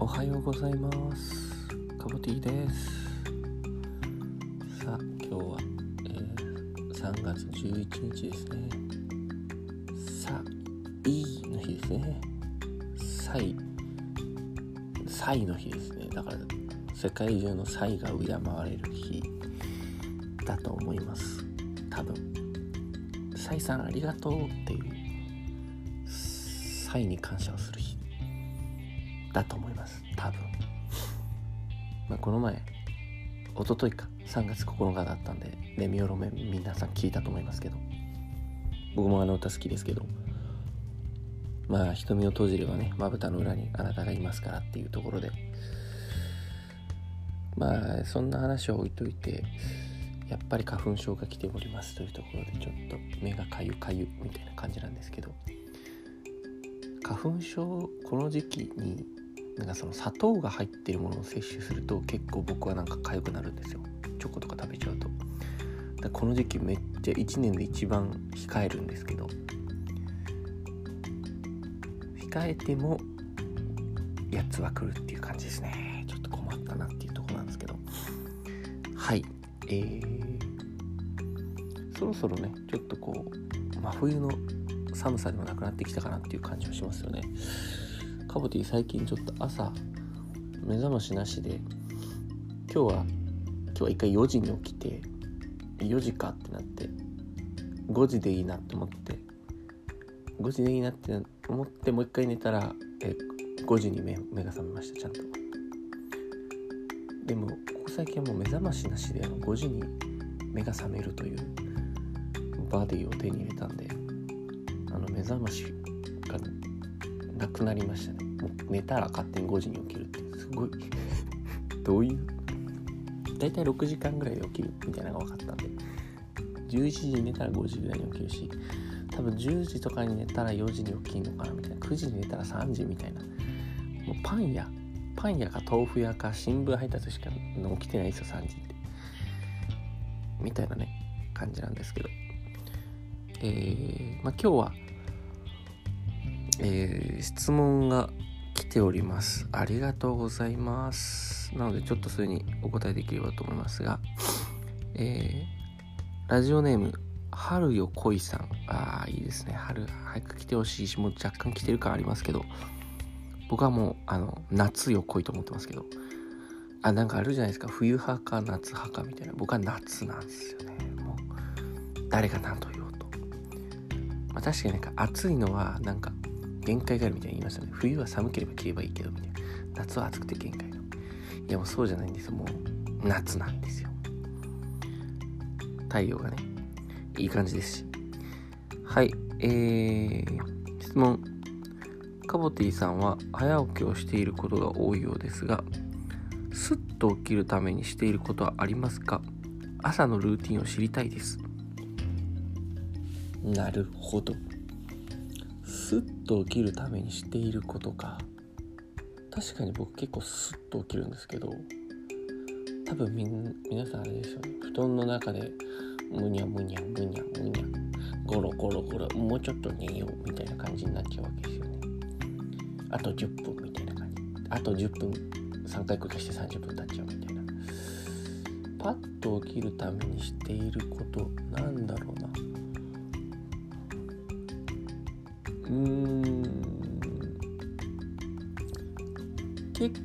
おはようございます。カボティです。さあ今日は、えー、3月11日ですね。さあいいの日ですね。サイサイの日ですね。だから世界中のサイが敬われる日だと思います。多分。サイさんありがとうっていう。サイに感謝をする日。だと思います。多分、まあ、この前一昨日か。3月9日だったんでレミオロメ皆さん聞いたと思いますけど。僕もあの歌好きですけど。まあ瞳を閉じればねまぶたの裏にあなたがいますからっていうところで。まあそんな話を置いといてやっぱり花粉症が来ておりますというところでちょっと目がかゆかゆみたいな感じなんですけど。花粉症この時期になんかその砂糖が入ってるものを摂取すると結構僕はなんか痒くなるんですよ。チョコとか食べちゃうと。だこの時期めっちゃ1年で一番控えるんですけど。控えてもやつは来るっていう感じですね。ちょっと困ったなっていうとこなんですけど。はい。えー、そろそろねちょっとこう真冬の寒さでもなくなってきたかなっていう感じはしますよね。カボティ最近ちょっと朝目覚ましなしで今日は今日は一回4時に起きて4時かってなって5時でいいなって思って5時でいいなって思ってもう一回寝たらえ5時に目目が覚めましたちゃんと。でもここ最近はもう目覚ましなしであの5時に目が覚めるというバディを手に入れたんであの目覚ましがなくなりましたね。もう寝たら勝手に5時に起きるっていう。すごい。どういう？大体6時間ぐらいで起きるみたいなのが分かったんで。11時に寝たら5時ぐらいに起きるし多分10時とかに寝たら4時に起きるのかなみたいな。9時に寝たら3時みたいな。もうパン屋。パン屋か豆腐屋か新聞配達しか起きてないですよ3時って。みたいなね感じなんですけど。えー、まあ今日はえー、質問が来ております。ありがとうございます。なので、ちょっとそれにお答えできればと思いますが、えー、ラジオネーム、春よ恋さん。ああ、いいですね。春、早く来てほしいし、もう若干来てる感ありますけど、僕はもう、あの、夏よ恋と思ってますけど、あ、なんかあるじゃないですか。冬派か夏派かみたいな。僕は夏なんですよね。もう、誰が何と言おうと。まあ確かになんか暑いのは、なんか、限界があるみたいに言いましたね。冬は寒ければ着ればいいけど、みたいな。夏は暑くて限界の。いやもうそうじゃないんですよ。もう夏なんですよ。太陽がね、いい感じですし。はい、えー、質問。カボティさんは早起きをしていることが多いようですが、スッと起きるためにしていることはありますか？朝のルーティンを知りたいです。なるほど。と起きるためにしていることか。確かに僕結構スッと起きるんですけど多分みん皆さんあれですよね布団の中でむにゃむにゃむにゃむにゃゴロゴロゴロもうちょっと寝ようみたいな感じになっちゃうわけですよね。あと10分みたいな感じ。あと10分3回繰りして30分経っちゃうみたいな。パッと起きるためにしていることなんだろうな。うん。結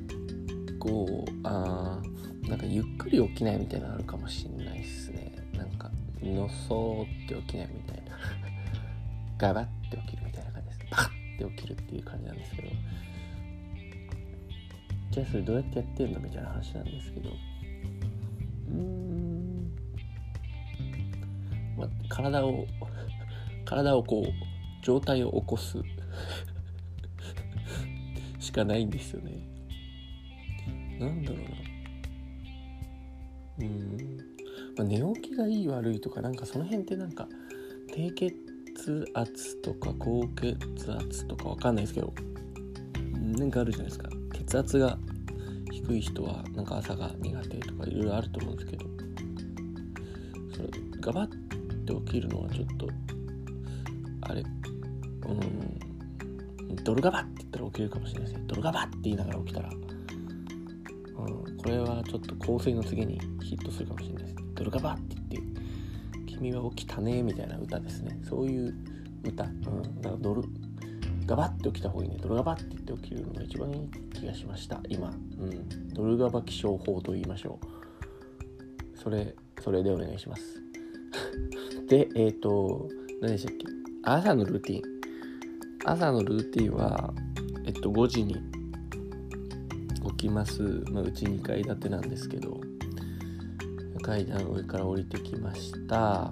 構あなんかゆっくり起きないみたいなのあるかもしんないっすね。なんかのそーって起きないみたいな。ガバって起きるみたいな感じです。パッて起きるっていう感じなんですけど。じゃあそれどうやってやってんのみたいな話なんですけど。うん。まあ体を 体をこう状態を起こす しかないんですよね。なんだろうな。うん。まあ、寝起きがいい悪いとかなんかその辺ってなんか低血圧とか高血圧とかわかんないですけどなんかあるじゃないですか血圧が低い人はなんか朝が苦手とかいろいろあると思うんですけどそれガバッて起きるのはちょっとあれうん。ドルガバって言ったら起きるかもしれないですね。ドルガバって言いながら起きたら、うん、これはちょっと香水の次にヒットするかもしれないですドルガバって言って君は起きたねみたいな歌ですね。そういう歌、うん、だからドルガバって起きた方がいいね。ドルガバって言って起きるのが一番いい気がしました。今、うん、ドルガバ起床法と言いましょう。それそれでお願いします。でえっ、ー、と何でしたっけ？朝のルーティン。朝のルーティンはえっと5時に起きます、まあ、うち2階建てなんですけど階段上から降りてきました。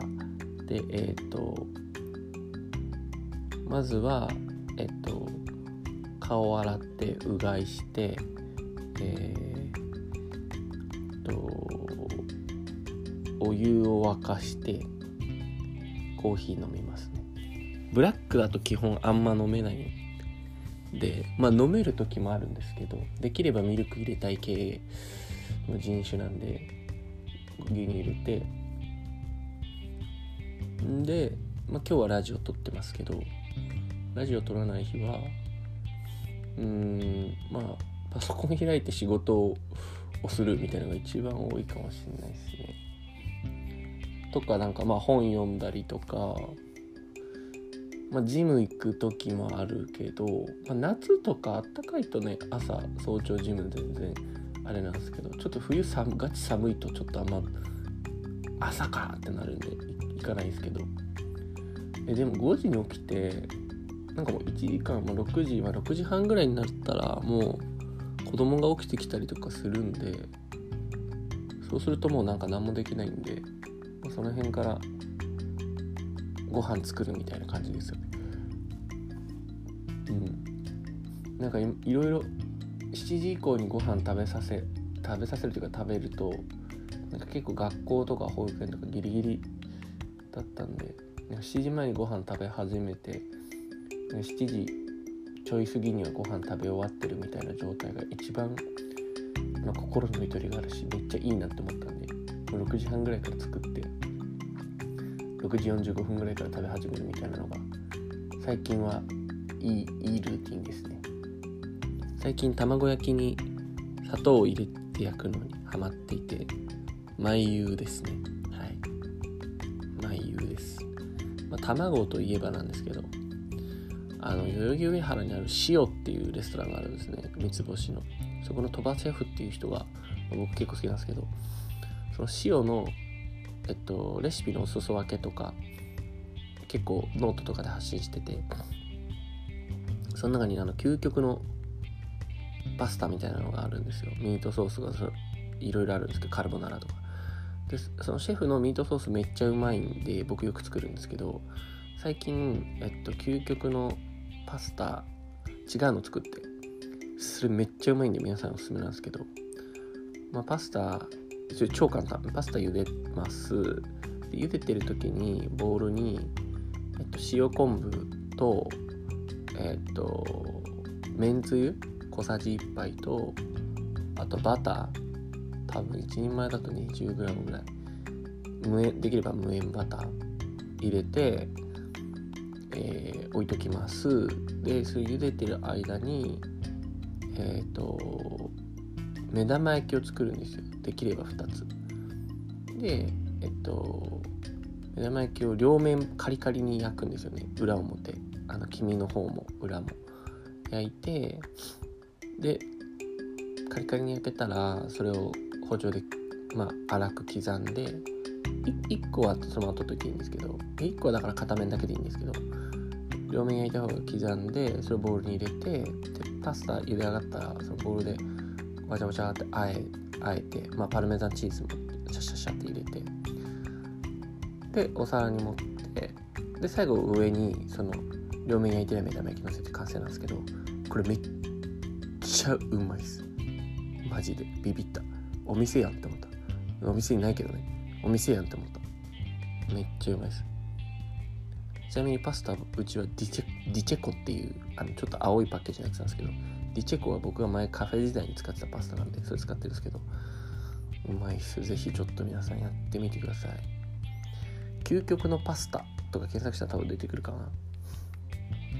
でえっ、とまずはえっ、と顔を洗ってうがいしてえー、とお湯を沸かしてコーヒー飲みますね。ブラックだと基本あんま飲めないでまあ飲める時もあるんですけどできればミルク入れたい系の人種なんで牛乳入れてんで、まあ、今日はラジオ撮ってますけどラジオ撮らない日はうーんまあパソコン開いて仕事をするみたいなのが一番多いかもしれないですね。とかなんかまあ本読んだりとか、まあ、ジム行く時もあるけど、まあ、夏とかあったかいとね朝早朝ジム全然あれなんですけどちょっと冬寒ガチ寒いとちょっとあんま朝かってなるんで行かないんですけど。えでも5時に起きてなんかもう1時間、まあ、6時、まあ、6時半ぐらいになったらもう子供が起きてきたりとかするんでそうするともうなんか何もできないんで、まあ、その辺からご飯作るみたいな感じですよね。うん。なんかいろいろ7時以降にご飯食べさせ食べさせるというか食べるとなんか結構学校とか保育園とかギリギリだったんで7時前にご飯食べ始めて7時ちょい過ぎにはご飯食べ終わってるみたいな状態が一番、まあ、心のゆとりがあるしめっちゃいいなって思ったんで6時半ぐらいから作って6時45分ぐらいから食べ始めるみたいなのが最近はいいいいルーティンですね。最近卵焼きに砂糖を入れて焼くのにハマっていて眉優ですね。はい。眉優です、まあ、卵といえばなんですけどあの代々木上原にある塩っていうレストランがあるんですね。三つ星の。そこの鳥羽シェフっていう人が僕結構好きなんですけどその塩のえっとレシピのお裾分けとか結構ノートとかで発信しててその中にあの究極のパスタみたいなのがあるんですよ。ミートソースがいろいろあるんですけどカルボナーラとか。でそのシェフのミートソースめっちゃうまいんで僕よく作るんですけど最近えっと究極のパスタ違うの作ってそれめっちゃうまいんで皆さんおすすめなんですけどまあパスタそれ超簡単。パスタ茹でます。で茹でてる時にボウルに、えっと、塩昆布とえっとめんつゆ小さじ1杯とあとバター。多分1人前だと 20g ぐらい。無塩できれば無塩バター入れて、えー、置いときます。でそれ茹でてる間にえっ、と目玉焼きを作るんですよ。できれば2つ。でえっと目玉焼きを両面カリカリに焼くんですよね。裏表。あの黄身の方も裏も。焼いてでカリカリに焼けたらそれを包丁でまあ粗く刻んで1個はその後といていいんですけど1個はだから片面だけでいいんですけど両面焼いた方が刻んでそれをボウルに入れてでパスタ茹で上がったらそのボウルでわちゃわちゃってあえあえて、まあ、パルメザンチーズもシャシャシャって入れて。でお皿に盛って。で最後上にその両面焼いてる目玉焼きのせて完成なんですけどこれめっちゃうまいです。マジで。ビビった。お店やんって思った。お店にないけどね。お店やんって思った。めっちゃうまいです。ちなみにパスタうちはディチェディチェコっていうあのちょっと青いパッケージのやつなんですけどディチェコは僕が前カフェ時代に使ってたパスタなんでそれ使ってるんですけどうまいっす。ぜひちょっと皆さんやってみてください。究極のパスタとか検索したら多分出てくるかな。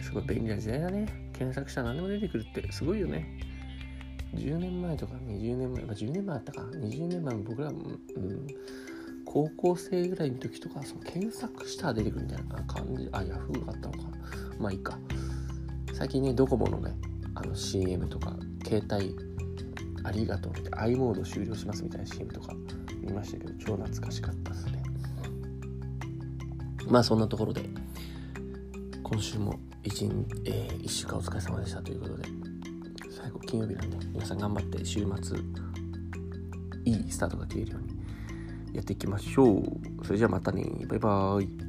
すごい便利な時代だね。検索したら何でも出てくるって。すごいよね。10年前とか20年前、まあ、10年前あったか、20年前も僕ら、うん、高校生ぐらいの時とか、その検索したら出てくるみたいな感じ、あ、ヤフーがあったのか。まあいいか。最近ね、ドコモのね、あの CM とか、携帯ありがとうみたいな、i モード終了しますみたいな CM とか見ましたけど、超懐かしかったですね。まあそんなところで、今週も一,、えー、1週間お疲れ様でしたということで、最後金曜日なんで、皆さん頑張って週末、いいスタートが切れるようにやっていきましょう。それじゃあまたね。バイバーイ。